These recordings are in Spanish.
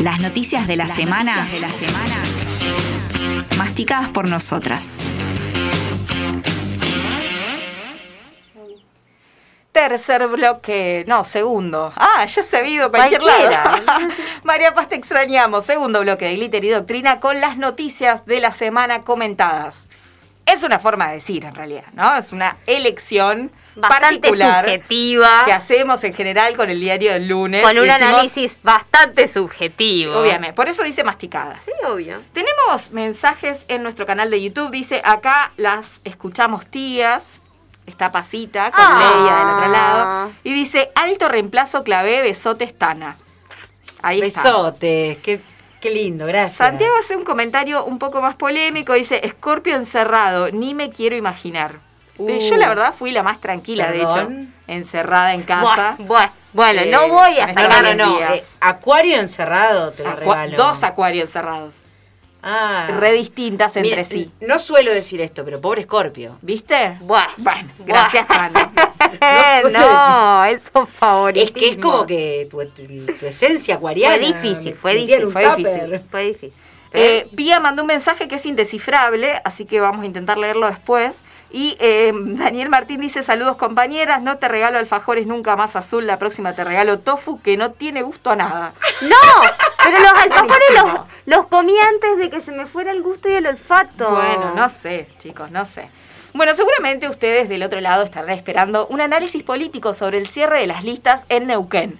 Las noticias de la, semana, de la semana masticadas por nosotras. Tercer bloque, no, segundo. Ah, ya se ha ido cualquier Cualquiera. lado. María Paz, te extrañamos. Segundo bloque de Glitter y Doctrina con las noticias de la semana comentadas. Es una forma de decir, en realidad, ¿no? Es una elección Bastante particular subjetiva. que hacemos en general con el diario del lunes. Con un Decimos, análisis bastante subjetivo. Obviamente, por eso dice masticadas. Sí, obvio. Tenemos mensajes en nuestro canal de YouTube. Dice, acá las escuchamos tías. Está Pasita con Ah. Leia del otro lado. Y dice, alto reemplazo clave, besotes Tana. Ahí estamos. Besotes, qué, qué lindo, gracias. Santiago hace un comentario un poco más polémico. Dice, Escorpio encerrado, ni me quiero imaginar. Uh. Eh, Yo la verdad fui la más tranquila, de hecho, encerrada en casa. Buah, buah. Bueno, Eh, no voy a No, no, sacar. no, no. días. eh, acuario encerrado te lo Acua- regalo. dos acuarios encerrados. Ah. Re distintas entre Mira, sí. No suelo decir esto, pero pobre Escorpio. ¿Viste? Buah. Bueno, Buah. gracias. Eh, suele no, eso favorito. Es que es como que tu, tu- tu esencia acuariana. Fue difícil, fue difícil, fue difícil. Fue difícil. Eh, Pía mandó un mensaje que es indescifrable, así que vamos a intentar leerlo después. Y eh, Daniel Martín dice, saludos compañeras, no te regalo alfajores nunca más azul, la próxima te regalo tofu que no tiene gusto a nada. No, pero los alfajores los, los comí antes de que se me fuera el gusto y el olfato. Bueno, no sé, chicos, no sé. Bueno, seguramente ustedes del otro lado estarán esperando un análisis político sobre el cierre de las listas en Neuquén.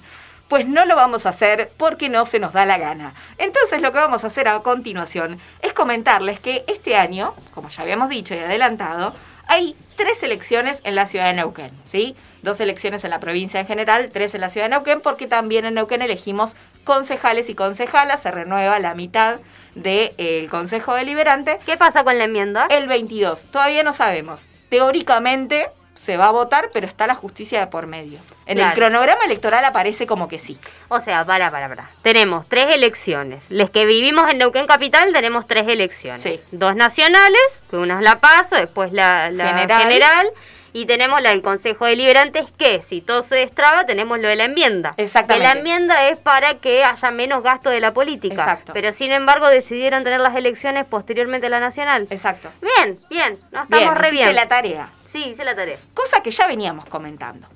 Pues no lo vamos a hacer porque no se nos da la gana. Entonces lo que vamos a hacer a continuación es comentarles que este año, como ya habíamos dicho y adelantado, hay tres elecciones en la ciudad de Neuquén, ¿sí? Dos elecciones en la provincia en general, tres en la ciudad de Neuquén, porque también en Neuquén elegimos concejales y concejalas, se renueva la mitad del Consejo Deliberante ¿Qué pasa con la enmienda? el 22. Todavía no sabemos. Teóricamente se va a votar, pero está la justicia de por medio. En el cronograma electoral aparece como que sí. O sea, para, para, para. Tenemos tres elecciones. Los que vivimos en Neuquén Capital tenemos tres elecciones. Sí. Dos nacionales, que una es la PASO, después la, la General. general. y tenemos la del Consejo Deliberante, es que si todo se destraba, tenemos lo de la enmienda. Exactamente. Que la enmienda es para que haya menos gasto de la política. Exacto. Pero sin embargo decidieron tener las elecciones posteriormente a la nacional. Exacto. Bien, bien, no estamos Bien, re hiciste bien. la tarea. Sí, hice la tarea. Cosa que ya veníamos comentando.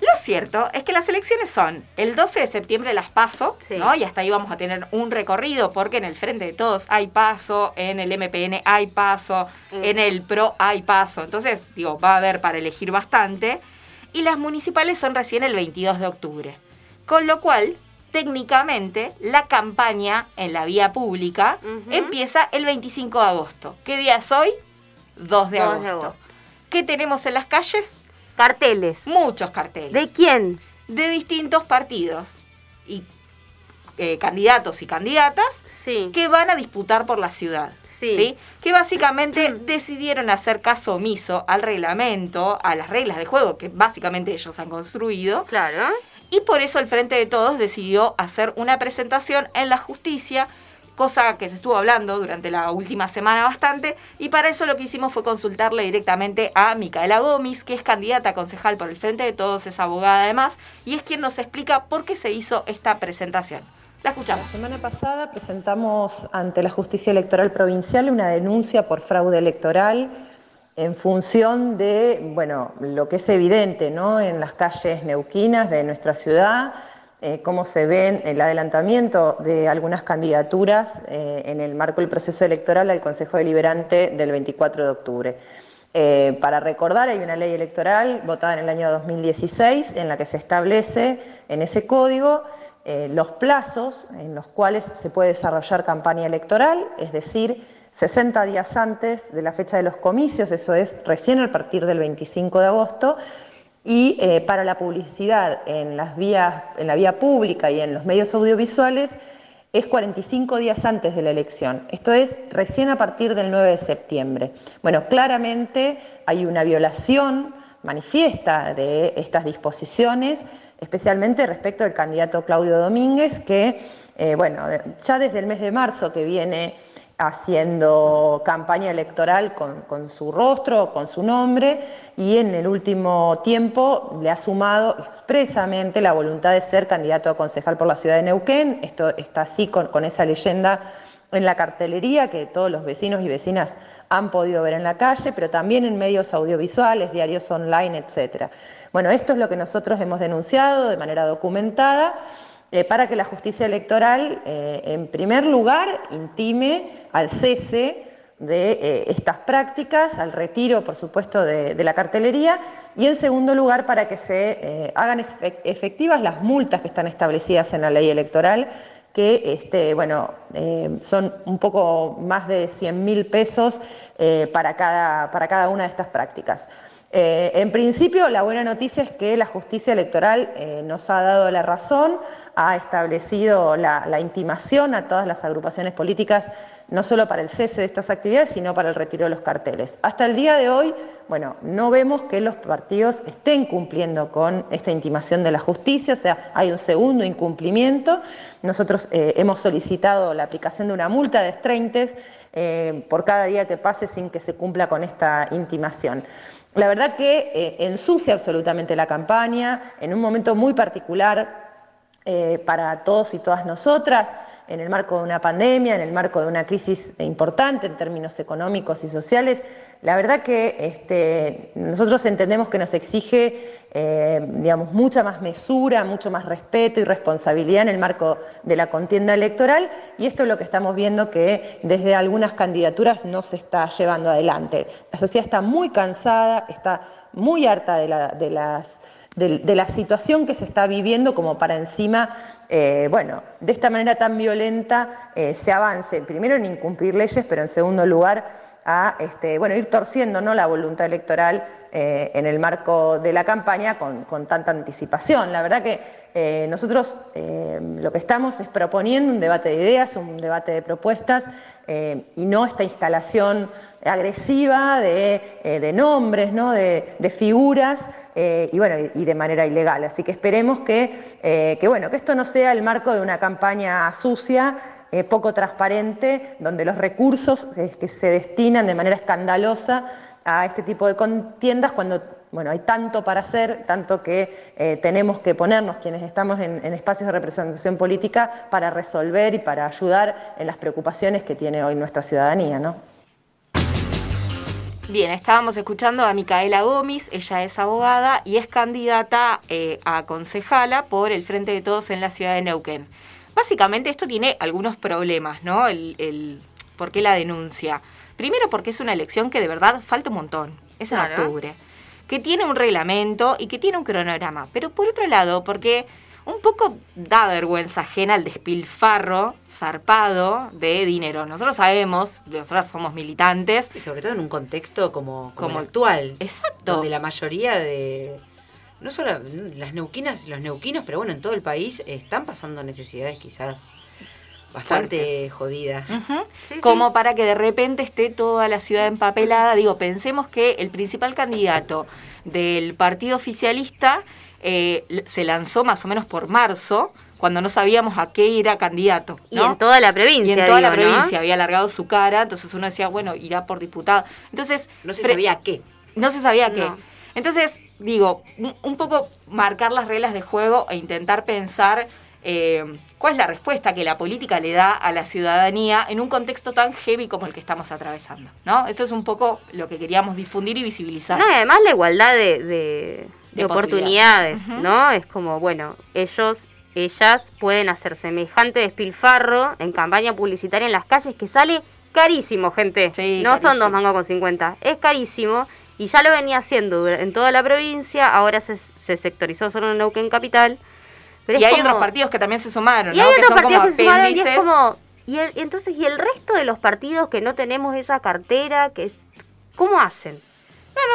Lo cierto es que las elecciones son el 12 de septiembre las paso, Sí. ¿no? Y hasta ahí vamos a tener un recorrido porque en el Frente de Todos hay paso, en el MPN hay paso, Mm. en el PRO hay paso. Entonces, digo, va a haber para elegir bastante. Y las municipales son recién el 22 de octubre. Con lo cual, técnicamente, la campaña en la vía pública empieza el 25 de agosto. ¿Qué día es hoy? 2 de 2 agosto. de agosto. ¿Qué tenemos en las calles? Carteles. Muchos carteles. ¿De quién? de distintos partidos y eh, candidatos y candidatas Sí. que van a disputar por la ciudad. Sí. Que básicamente decidieron hacer caso omiso al reglamento, a las reglas de juego que básicamente ellos han construido. Claro. Y por eso el Frente de Todos decidió hacer una presentación en la justicia, cosa que se estuvo hablando durante la última semana bastante, y para eso lo que hicimos fue consultarle directamente a Micaela Gómez, que es candidata a concejal por el Frente de Todos, es abogada además, y es quien nos explica por qué se hizo esta presentación. La escuchamos. La semana pasada presentamos ante la Justicia Electoral Provincial una denuncia por fraude electoral en función de, bueno, lo que es evidente, ¿no? En las calles neuquinas de nuestra ciudad, eh, cómo se ven el adelantamiento de algunas candidaturas eh, en el marco del proceso electoral al Consejo Deliberante del 24 de octubre. Eh, para recordar, hay una ley electoral votada en el año 2016 en la que se establece en ese código los plazos en los cuales se puede desarrollar campaña electoral, es decir, 60 días antes de la fecha de los comicios, eso es recién a partir del 25 de agosto, y eh, para la publicidad en, las vías, en la vía pública y en los medios audiovisuales es 45 días antes de la elección. Esto es recién a partir del 9 de septiembre. Bueno, claramente hay una violación manifiesta de estas disposiciones, especialmente respecto al candidato Claudio Domínguez, que, eh, bueno, ya desde el mes de marzo que viene haciendo campaña electoral con, su rostro, con su nombre, y en el último tiempo le ha sumado expresamente la voluntad de ser candidato a concejal por la ciudad de Neuquén. Esto está así con, con esa leyenda en la cartelería que todos los vecinos y vecinas han podido ver en la calle, pero también en medios audiovisuales, diarios online, etc. Bueno, esto es lo que nosotros hemos denunciado de manera documentada eh, para que la justicia electoral, eh, en primer lugar, intime al cese de eh, estas prácticas, al retiro, por supuesto, de, la cartelería, y en segundo lugar, para que se hagan efectivas las multas que están establecidas en la ley electoral que este, bueno, son un poco más de 100 mil pesos para, cada, para cada una de estas prácticas. En principio, la buena noticia es que la justicia electoral nos ha dado la razón, ha establecido la, intimación a todas las agrupaciones políticas, no solo para el cese de estas actividades, sino para el retiro de los carteles. Hasta el día de hoy, bueno, no vemos que los partidos estén cumpliendo con esta intimación de la justicia, o sea, hay un segundo incumplimiento. Nosotros eh, hemos solicitado la aplicación de una multa de 30 eh, por cada día que pase sin que se cumpla con esta intimación. La verdad que eh, ensucia absolutamente la campaña en un momento muy particular eh, para todos y todas nosotras, en el marco de una pandemia, en el marco de una crisis importante en términos económicos y sociales. La verdad que este, nosotros entendemos que nos exige, eh, digamos, mucha más mesura, mucho más respeto y responsabilidad en el marco de la contienda electoral y esto es lo que estamos viendo que desde algunas candidaturas no se está llevando adelante. La sociedad está muy cansada, está muy harta de, la, de las de, la situación que se está viviendo como para encima, eh, bueno, de esta manera tan violenta eh, se avance, primero en incumplir leyes, pero en segundo lugar a este, bueno, ir torciendo ¿no? la voluntad electoral eh, en el marco de la campaña con, con tanta anticipación. La verdad que nosotros lo que estamos es proponiendo un debate de ideas, un debate de propuestas y no esta instalación agresiva de, de nombres, ¿no? de, de figuras y, bueno, y de manera ilegal. Así que esperemos que, que, bueno, que esto no sea el marco de una campaña sucia. poco transparente, donde los recursos que se destinan de manera escandalosa a este tipo de contiendas cuando bueno, hay tanto para hacer, tanto que eh, tenemos que ponernos quienes estamos en, en, espacios de representación política para resolver y para ayudar en las preocupaciones que tiene hoy nuestra ciudadanía, ¿no? Bien, estábamos escuchando a Micaela Gómez, ella es abogada y es candidata eh, a concejala por el Frente de Todos en la ciudad de Neuquén. Básicamente esto tiene algunos problemas, ¿no? El, el, ¿Por qué la denuncia? Primero porque es una elección que de verdad falta un montón, es en octubre que tiene un reglamento y que tiene un cronograma. Pero por otro lado, porque un poco da vergüenza ajena al despilfarro zarpado de dinero. Nosotros sabemos, nosotros somos militantes. Y sobre todo en un contexto como, como, como actual. Exacto. Donde la mayoría de. No solo las neuquinas los neuquinos, pero bueno, en todo el país están pasando necesidades quizás bastante Fuertes. jodidas. Uh -huh. sí, Como sí. para que de repente esté toda la ciudad empapelada. Digo, pensemos que el principal candidato del partido oficialista eh, se lanzó más o menos por marzo, cuando no sabíamos a qué era candidato. ¿no? Y en toda la provincia. Y en toda digo, la provincia ¿no? había alargado su cara, entonces uno decía, bueno, irá por diputado. Entonces. No se sabía qué. No se sabía qué. Entonces, digo, un poco marcar las reglas de juego e intentar pensar eh, cuál es la respuesta que la política le da a la ciudadanía en un contexto tan heavy como el que estamos atravesando, ¿no? Esto es un poco lo que queríamos difundir y visibilizar. No, y además la igualdad de, de, de oportunidades, uh -huh. ¿no? Es como, bueno, ellos, ellas pueden hacer semejante despilfarro en campaña publicitaria en las calles que sale carísimo, gente. Sí, no carísimo. son dos mangos con 50, es carísimo. Y ya lo venía haciendo en toda la provincia, ahora se, se sectorizó solo en Neuquén Capital. Pero y hay como, otros partidos que también se sumaron, y ¿no? Hay que otros son como que se sumaron, apéndices. y es como, y, el, y entonces, ¿y el resto de los partidos que no tenemos esa cartera? que es, ¿Cómo hacen?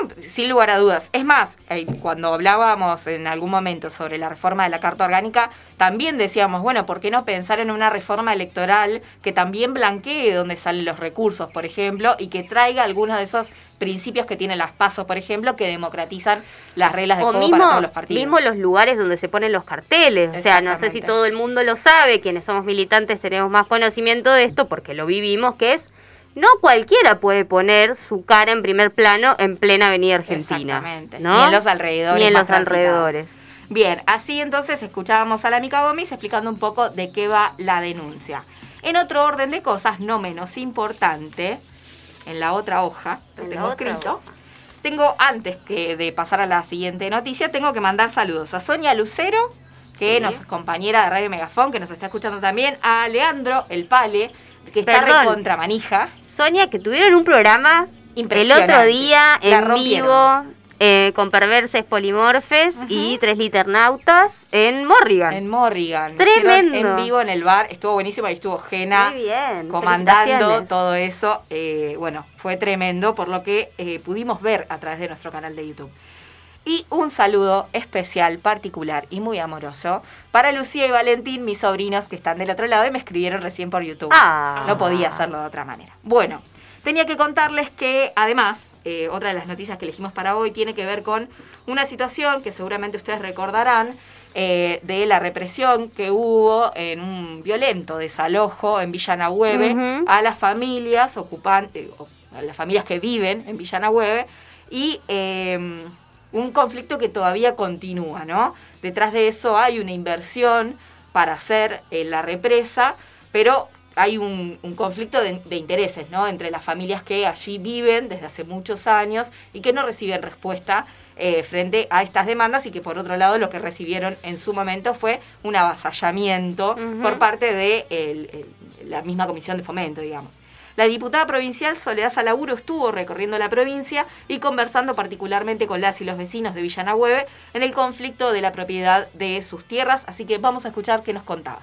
No, no, sin lugar a dudas. Es más, eh, cuando hablábamos en algún momento sobre la reforma de la Carta Orgánica, también decíamos, bueno, ¿por qué no pensar en una reforma electoral que también blanquee dónde salen los recursos, por ejemplo, y que traiga algunos de esos principios que tienen las pasos, por ejemplo, que democratizan las reglas de o juego mismo, para todos los partidos. Mismo los lugares donde se ponen los carteles. O sea, no sé si todo el mundo lo sabe, quienes somos militantes tenemos más conocimiento de esto porque lo vivimos, que es no cualquiera puede poner su cara en primer plano en plena avenida Argentina. Exactamente. ¿no? Ni en los alrededores. Ni en los alrededores. Bien, así entonces escuchábamos a la Mica Gómez explicando un poco de qué va la denuncia. En otro orden de cosas, no menos importante, en la otra hoja, lo tengo escrito, hoja. tengo, antes que de pasar a la siguiente noticia, tengo que mandar saludos a Sonia Lucero, que Sí. nos es compañera de Radio Megafón, que nos está escuchando también, a Leandro, el Pale, que está recontra manija. Sonia, que tuvieron un programa el otro día La en rompieron. vivo eh, con perverses polimorfes y tres liternautas en Morrigan. En Morrigan. Hicieron Tremendo. En vivo en el bar. Estuvo buenísimo y estuvo Muy bien, comandando todo eso. Eh, bueno, fue tremendo por lo que eh, pudimos ver a través de nuestro canal de YouTube. Y un saludo especial, particular y muy amoroso para Lucía y Valentín, mis sobrinos que están del otro lado y me escribieron recién por YouTube. Ah. No podía hacerlo de otra manera. Bueno, tenía que contarles que además, eh, otra de las noticias que elegimos para hoy tiene que ver con una situación que seguramente ustedes recordarán eh, de la represión que hubo en un violento desalojo en Villa Nahueve Ujú. a las familias ocupantes, a las familias que viven en Villa Nahueve y eh, un conflicto que todavía continúa, ¿no? Detrás de eso hay una inversión para hacer eh, la represa, pero hay un, un conflicto de, de intereses, ¿no? Entre las familias que allí viven desde hace muchos años y que no reciben respuesta eh, frente a estas demandas y que por otro lado lo que recibieron en su momento fue un avasallamiento por parte de el- el- la misma comisión de fomento, digamos. La diputada provincial Soledad Salaburo estuvo recorriendo la provincia y conversando particularmente con las y los vecinos de Villanagüeve en el conflicto de la propiedad de sus tierras, así que vamos a escuchar qué nos contaba.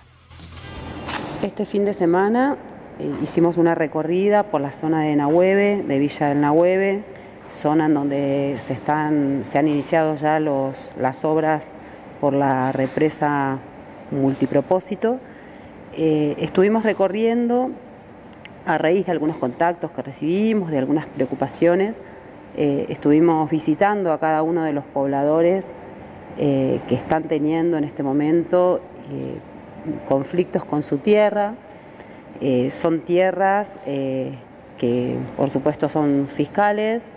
Este fin de semana eh, hicimos una recorrida por la zona de Nahueve, de Villa del Nahueve, zona en donde se, están, se han iniciado ya los, las obras por la represa multipropósito. Eh, estuvimos recorriendo a raíz de algunos contactos que recibimos, de algunas preocupaciones. eh, estuvimos visitando a cada uno de los pobladores eh, que están teniendo en este momento eh, conflictos con su tierra. Son tierras que por supuesto son fiscales,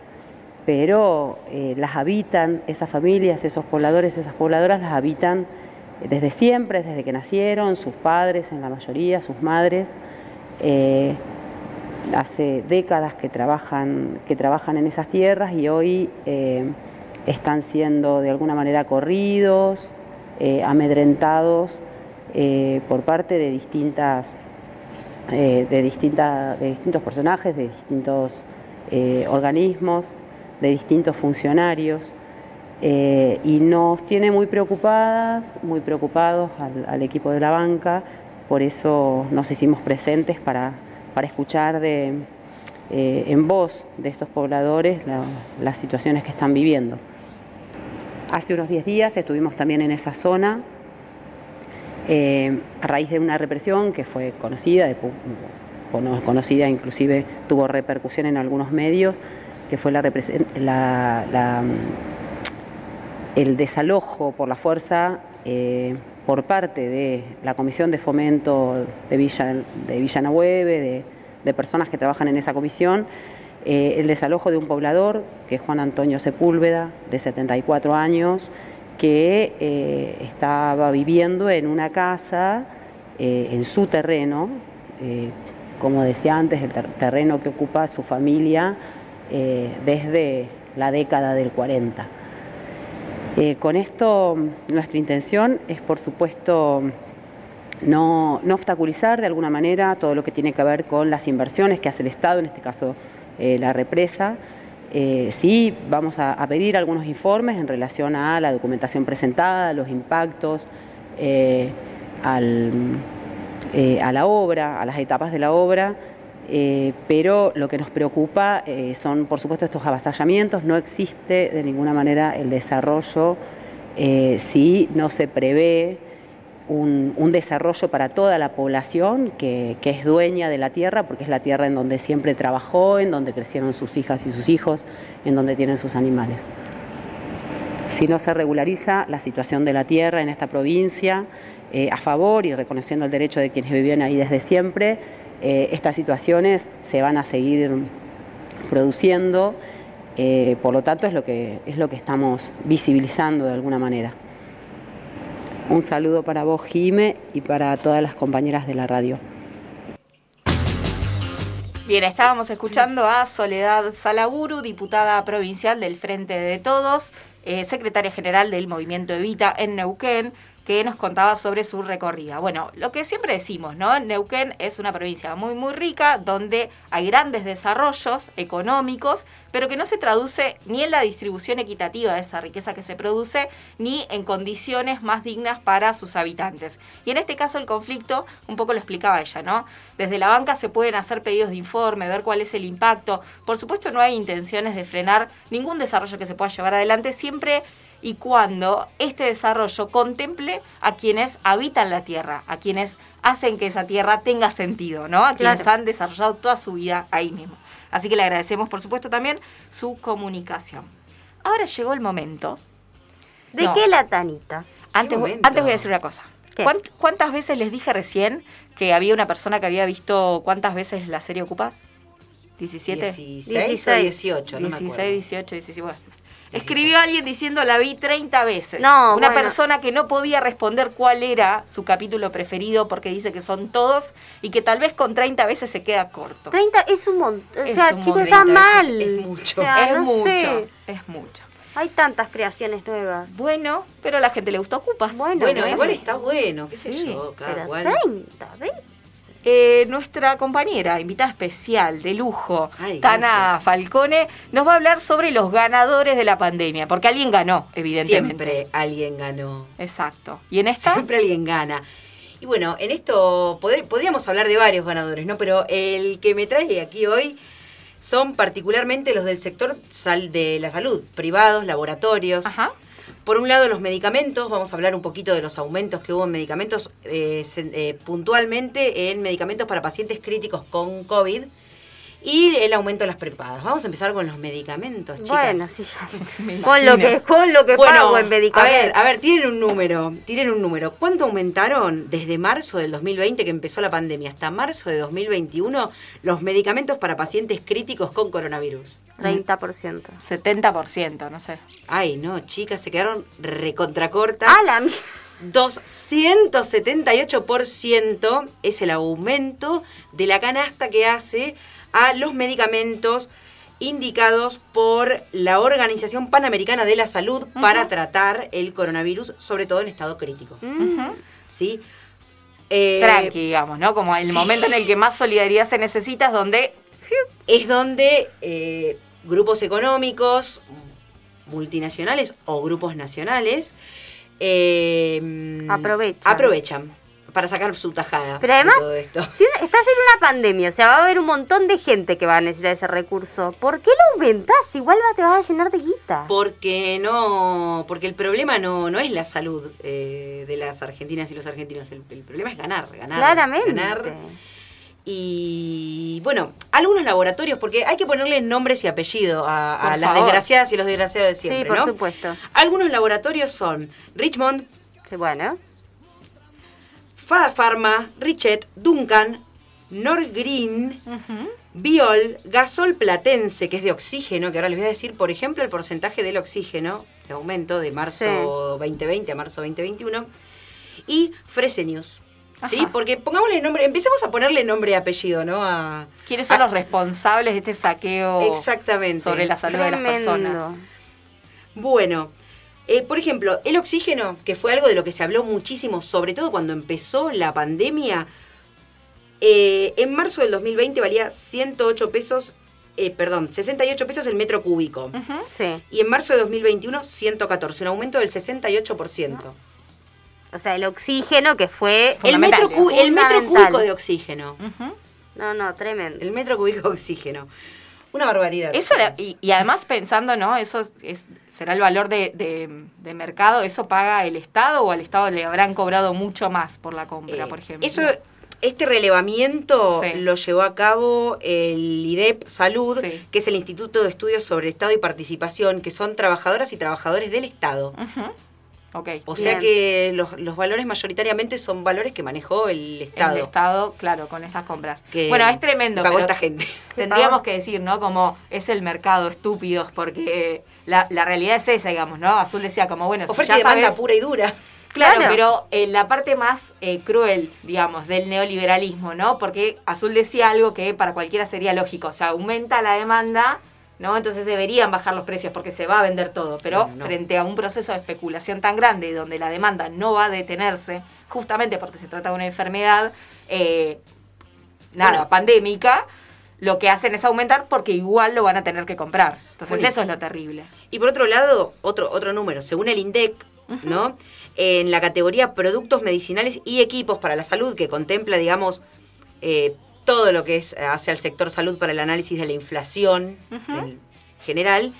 pero las habitan esas familias, esos pobladores, esas pobladoras las habitan desde siempre, desde que nacieron, sus padres en la mayoría, sus madres. Hace décadas que trabajan, que trabajan en esas tierras y hoy eh, están siendo de alguna manera corridos, eh, amedrentados eh, por parte de distintas de, de distintos personajes, de distintos organismos, de distintos funcionarios. y nos tiene muy preocupadas, muy preocupados al, al equipo de la banca, por eso nos hicimos presentes para, para escuchar de, eh, en voz de estos pobladores la- las situaciones que están viviendo. Hace unos 10 días estuvimos también en esa zona eh, a raíz de una represión que fue conocida, de bueno, conocida inclusive tuvo repercusión en algunos medios, que fue la, la- la, el desalojo por la fuerza eh, por parte de la Comisión de Fomento de Villa, de de, personas que trabajan en esa comisión, eh, el desalojo de un poblador, que es Juan Antonio Sepúlveda, de 74 años, que eh, estaba viviendo en una casa en su terreno, como decía antes, el ter- terreno que ocupa su familia desde la década del 40. Eh, con esto, nuestra intención es, por supuesto, no, obstaculizar de alguna manera todo lo que tiene que ver con las inversiones que hace el Estado, en este caso eh, la represa. Eh, sí, vamos a, pedir algunos informes en relación a la documentación presentada, los impactos, a la obra, a las etapas de la obra, eh, pero lo que nos preocupa eh, son, por supuesto, estos avasallamientos. No existe de ninguna manera el desarrollo eh, si no se prevé un, desarrollo para toda la población que, que es dueña de la tierra, porque es la tierra en donde siempre trabajó, en donde crecieron sus hijas y sus hijos, en donde tienen sus animales. Si no se regulariza la situación de la tierra en esta provincia, eh, a favor y reconociendo el derecho de quienes vivían ahí desde siempre, eh, estas situaciones se van a seguir produciendo, eh, por lo tanto es lo, que, es lo que estamos visibilizando de alguna manera. Un saludo para vos, Jime, y para todas las compañeras de la radio. Bien, estábamos escuchando a Soledad Salaburu, diputada provincial del Frente de Todos, eh, secretaria general del Movimiento Evita en Neuquén, que nos contaba sobre su recorrida. Bueno, lo que siempre decimos, ¿no? Neuquén es una provincia muy, muy rica, donde hay grandes desarrollos económicos, pero que no se traduce ni en la distribución equitativa de esa riqueza que se produce, ni en condiciones más dignas para sus habitantes. Y en este caso el conflicto, un poco lo explicaba ella, ¿no? Desde la banca se pueden hacer pedidos de informe, ver cuál es el impacto. Por supuesto no hay intenciones de frenar ningún desarrollo que se pueda llevar adelante, siempre y cuando este desarrollo contemple a quienes habitan la tierra, a quienes hacen que esa tierra tenga sentido, ¿no? A quienes han desarrollado toda su vida ahí mismo. Así que le agradecemos, por supuesto, también su comunicación. Ahora llegó el momento. ¿De qué la tanita? Antes, antes voy a decir una cosa. ¿Cuántas veces les dije recién que había una persona que había visto cuántas veces la serie Ocupas? ¿17? 16 o 18, no 16, 18, 17. Bueno, Escribió alguien diciendo la vi 30 veces. No, Una persona que no podía responder cuál era su capítulo preferido porque dice que son todos y que tal vez con 30 veces se queda corto. 30 es un montón. O sea, chicos, está mal. Es, mucho. es mucho. Es mucho. Hay tantas creaciones nuevas. Bueno, pero a la gente le gustó Ocupas. Bueno, bueno igual está bueno, qué sé yo, cada cual. 30, ¿ves? Eh, nuestra compañera, invitada especial, de lujo, Tana Falcone, nos va a hablar sobre los ganadores de la pandemia, porque alguien ganó, evidentemente. Siempre alguien ganó. Exacto. ¿Y en esta? Siempre alguien gana. Y bueno, en esto podríamos hablar de varios ganadores, ¿no? Pero el que me trae aquí hoy son particularmente los del sector de la salud, privados, laboratorios. Ajá. Por un lado, los medicamentos, vamos a hablar un poquito de los aumentos que hubo en medicamentos, eh, eh, puntualmente en medicamentos para pacientes críticos con COVID y el aumento de las prepagas. Vamos a empezar con los medicamentos, chicas. Bueno, sí, ya. con lo que, con lo que pago en medicamentos. A ver, a ver, tienen un número, tienen un número. ¿Cuánto aumentaron desde marzo del 2020 que empezó la pandemia hasta marzo de 2021 los medicamentos para pacientes críticos con coronavirus? 30%. 70%, no sé. Ay, no, chicas, se quedaron recontracortas. ¡Ah, la 278% es el aumento de la canasta que hace a los medicamentos indicados por la Organización Panamericana de la Salud para tratar el coronavirus, sobre todo en estado crítico. ¿Sí? Eh, Tranqui, digamos, ¿no? Como el momento en el que más solidaridad se necesita es donde... Es donde eh, grupos económicos, multinacionales o grupos nacionales, eh, aprovechan. Para sacar su tajada. Pero además, todo esto. estás en una pandemia, o sea, va a haber un montón de gente que va a necesitar ese recurso. ¿Por qué lo aumentás? Igual te vas a llenar de guita. Porque no, porque el problema no, no es la salud eh, de las argentinas y los argentinos. El, problema es ganar, ganar. Claramente. Ganar y bueno, algunos laboratorios, porque hay que ponerle nombres y apellido a, las desgraciadas y los desgraciados de siempre, sí, por supuesto. Algunos laboratorios son Richmond, bueno. Fada Pharma, Richet, Duncan, Norgreen, Biol, Gasol Platense, que es de oxígeno, que ahora les voy a decir, por ejemplo, el porcentaje del oxígeno de aumento de marzo 2020 a marzo 2021, y Fresenius. ¿Sí? Porque pongámosle nombre, empecemos a ponerle nombre y apellido, ¿no? A, ¿Quiénes son los responsables de este saqueo exactamente. sobre la salud de las personas? Bueno, eh, por ejemplo, el oxígeno, que fue algo de lo que se habló muchísimo, sobre todo cuando empezó la pandemia, eh, en marzo del 2020 valía 108 pesos, eh, perdón, 68 pesos el metro cúbico. sí. Y en marzo de 2021, 114, un aumento del 68%. O sea, el oxígeno que fue... El metro, el metro cúbico de oxígeno. No, no, tremendo. El metro cúbico de oxígeno. Una barbaridad. Eso y, además pensando, ¿no? Eso es, será el valor de, mercado. ¿Eso paga el Estado o al Estado le habrán cobrado mucho más por la compra, eh, por ejemplo? Eso, este relevamiento lo llevó a cabo el IDEP Salud, que es el Instituto de Estudios sobre Estado y Participación, que son trabajadoras y trabajadores del Estado. Okay. O sea que los, los, valores mayoritariamente son valores que manejó el Estado. El Estado, claro, con esas compras. bueno, es tremendo. Pagó esta gente. Tendríamos que decir, ¿no? Como es el mercado, estúpidos, porque la, la realidad es esa, digamos, ¿no? Azul decía como, bueno, Oferta si ya y demanda pura y dura. Claro, pero en la parte más eh, cruel, digamos, del neoliberalismo, ¿no? Porque Azul decía algo que para cualquiera sería lógico, o sea, aumenta la demanda, ¿no? Entonces deberían bajar los precios porque se va a vender todo, pero frente a un proceso de especulación tan grande y donde la demanda no va a detenerse, justamente porque se trata de una enfermedad, eh, nada, pandémica, lo que hacen es aumentar porque igual lo van a tener que comprar. Entonces eso es lo terrible. Y por otro lado, otro, otro número, según el INDEC, ¿no? En la categoría productos medicinales y equipos para la salud, que contempla, digamos, eh, todo lo que es hacia el sector salud para el análisis de la inflación en general,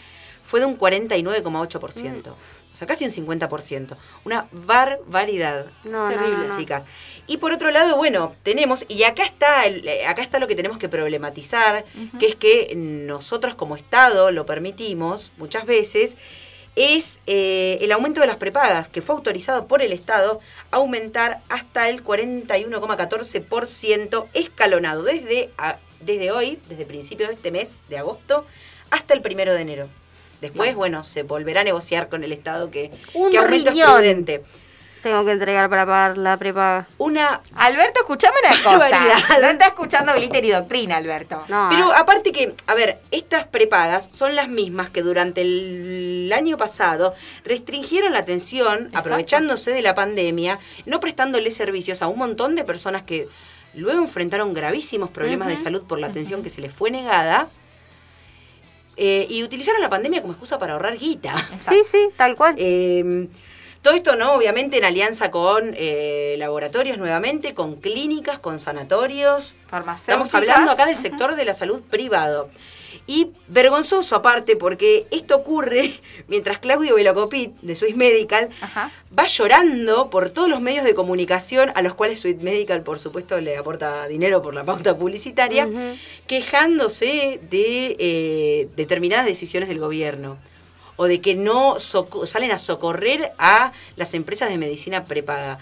fue de un 49,8%. O sea, casi un 50%. Una barbaridad. Terrible, chicas. Y por otro lado, bueno, tenemos, y acá está, eh, acá está lo que tenemos que problematizar, que es que nosotros como Estado lo permitimos muchas veces, es eh, el aumento de las prepagas, que fue autorizado por el Estado a aumentar hasta el 41,14% escalonado desde, desde hoy, desde principios de este mes de agosto, hasta el primero de enero. Después, bueno, se volverá a negociar con el Estado que, que aumento es prudente tengo que entregar para pagar la prepaga. Una. Alberto, escuchame una cosa. no está escuchando glitter y doctrina, Alberto. Pero aparte que, a ver, estas prepagas son las mismas que durante el año pasado restringieron la atención, aprovechándose de la pandemia, no prestándole servicios a un montón de personas que luego enfrentaron gravísimos problemas de salud por la atención que se les fue negada. Eh, y utilizaron la pandemia como excusa para ahorrar guita. Sí, sí, tal cual. Eh, todo esto, ¿no? Obviamente en alianza con eh, laboratorios nuevamente, con clínicas, con sanatorios. Farmacéuticas. Estamos hablando acá del sector de la salud privado. Y vergonzoso aparte, porque esto ocurre mientras Claudio Velocopit, de Swiss Medical, va llorando por todos los medios de comunicación, a los cuales Swiss Medical, por supuesto, le aporta dinero por la pauta publicitaria, quejándose de eh, determinadas decisiones del gobierno o de que no salen a socorrer a las empresas de medicina prepaga.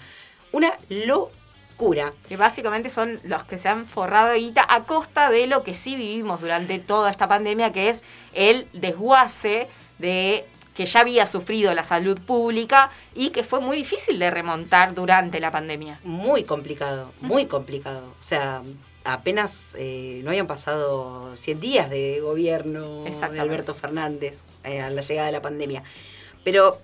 Una locura. Que básicamente son los que se han forrado de guita a costa de lo que sí vivimos durante toda esta pandemia, que es el desguace de que ya había sufrido la salud pública y que fue muy difícil de remontar durante la pandemia. Muy complicado, muy complicado. O sea, apenas eh, no habían pasado 100 días de gobierno de Alberto Fernández eh, a la llegada de la pandemia. Pero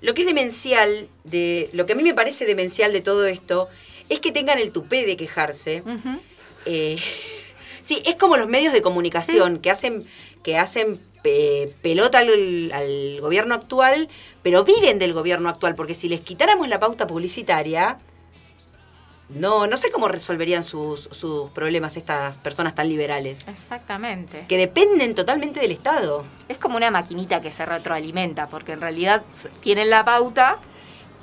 lo que es demencial, de, lo que a mí me parece demencial de todo esto, es que tengan el tupé de quejarse. Eh, sí, es como los medios de comunicación que hacen, que hacen pelota al, al, gobierno actual, pero viven del gobierno actual, porque si les quitáramos la pauta publicitaria, no, no sé cómo resolverían sus, sus problemas estas personas tan liberales. Exactamente. Que dependen totalmente del Estado. Es como una maquinita que se retroalimenta, porque en realidad tienen la pauta,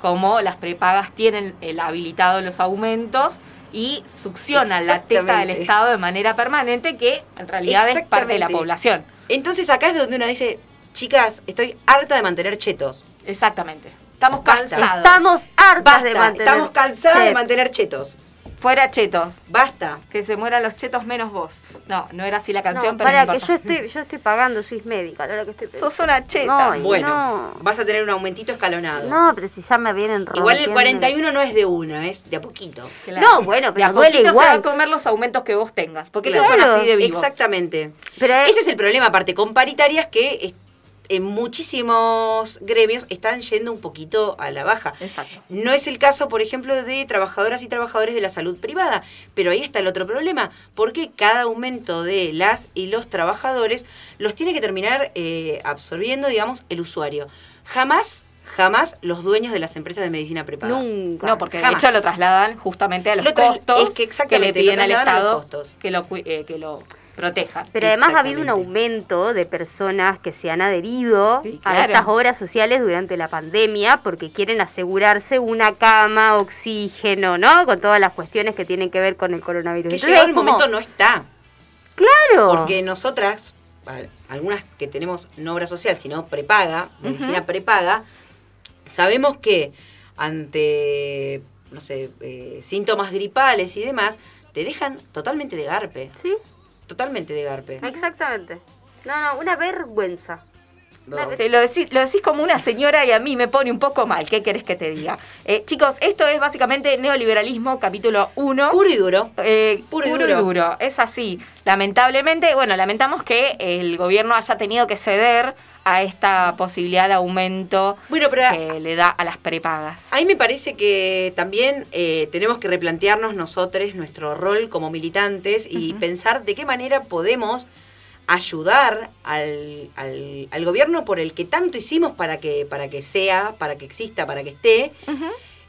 como las prepagas tienen el habilitado los aumentos y succionan la teta del Estado de manera permanente, que en realidad es parte de la población. Entonces acá es donde uno dice, chicas, estoy harta de mantener chetos. Exactamente. Estamos cansados. Estamos hartas de mantener Estamos cansadas de mantener chetos. Fuera chetos. Basta. Que se mueran los chetos menos vos. No, no era así la canción, pero para que yo estoy, yo estoy pagando ahora que estoy Sos una cheta. bueno, vas a tener un aumentito escalonado. No, pero si ya me vienen Igual el 41 no es de una, es de a poquito. No, bueno, pero de a poquito se va a comer los aumentos que vos tengas, porque no son así de vivos. Exactamente. Pero Ese es el problema, aparte, con paritarias que en muchísimos gremios están yendo un poquito a la baja. Exacto. No es el caso, por ejemplo, de trabajadoras y trabajadores de la salud privada, pero ahí está el otro problema, porque cada aumento de las y los trabajadores los tiene que terminar eh, absorbiendo, digamos, el usuario. Jamás jamás los dueños de las empresas de medicina prepaga. Nunca. No, porque de hecho lo trasladan justamente a los costos que, le piden al Estado que lo, eh, que lo protejan. Pero además ha habido un aumento de personas que se han adherido a estas obras sociales durante la pandemia porque quieren asegurarse una cama, oxígeno, ¿no? Con todas las cuestiones que tienen que ver con el coronavirus. Que llegado el momento no está. Claro. Porque nosotras, algunas que tenemos no obra social, sino prepaga, medicina prepaga, sabemos que ante, no sé, eh, síntomas gripales y demás, te dejan totalmente de garpe. Sí, Totalmente de garpe. exactamente. No, no, una vergüenza. No. Eh, Lo decís, lo decís como una señora y a mí me pone un poco mal. ¿Qué querés que te diga? Eh, chicos, esto es básicamente neoliberalismo, capítulo 1. Puro y duro. Eh, Puro y puro y duro. duro. Es así. Lamentablemente, bueno, lamentamos que el gobierno haya tenido que ceder a esta posibilidad de aumento Bueno, pero que le da a las prepagas. Ahí me parece que también eh, tenemos que replantearnos nosotros nuestro rol como militantes y pensar de qué manera podemos ayudar al, al- al gobierno por el que tanto hicimos para que, para que sea, para que exista, para que esté,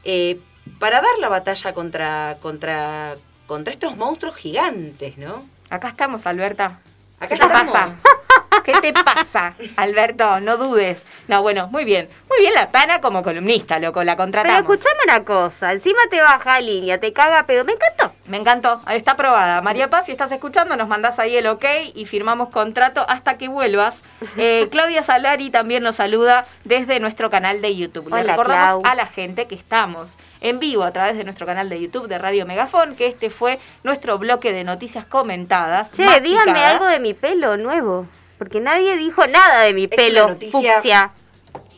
eh, para dar la batalla contra, contra, contra estos monstruos gigantes, ¿no? Acá estamos, Alberta. Acá ¿Qué estamos. pasa? ¿Qué te pasa, Alberto? No dudes. No, bueno, muy bien. Muy bien la pana como columnista, loco, la Pero contratamos. escuchame una cosa, encima te baja a línea, te caga pedo. Me encantó. Me encantó, está aprobada. María Paz, si estás escuchando, nos mandás ahí el ok y firmamos contrato hasta que vuelvas. Eh, Claudia Salari también nos saluda desde nuestro canal de YouTube. Le Hola, recordamos Clau. a la gente que estamos en vivo a través de nuestro canal de YouTube de Radio Megafón, que este fue nuestro bloque de noticias comentadas. Che, díganme algo de mi pelo nuevo. Porque nadie dijo nada de mi Es pelo fucsia.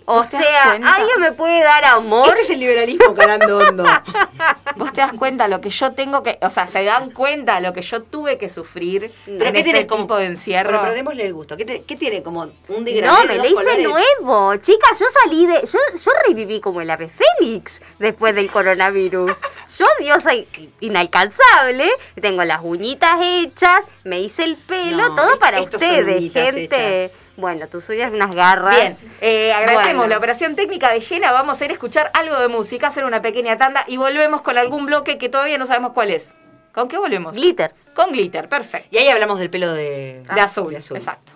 O ¿Vos te das sea? ¿alguien me puede dar amor? Este es el liberalismo calando hondo. Vos te das cuenta lo que yo tengo que, o sea, se dan cuenta lo que yo tuve que sufrir ¿Pero en qué este tiene tipo de encierro. Pero démosle el gusto. ¿Qué, te- qué tiene como un degradé No, me le hice colores? nuevo. Chica, yo salí de. Yo, yo reviví como el ave fénix después del coronavirus. Yo, diosa in- inalcanzable, tengo las uñitas hechas, me hice el pelo, No, todo para ustedes, gente. hechas. Bueno, tus uñas unas garras. Bien, eh, agradecemos Bueno. la operación técnica de Jena. Vamos a ir a escuchar algo de música, hacer una pequeña tanda y volvemos con algún bloque que todavía no sabemos cuál es. ¿Con qué volvemos? Glitter. Con glitter, perfecto. Y ahí hablamos del pelo de, de azul, de azul. exacto.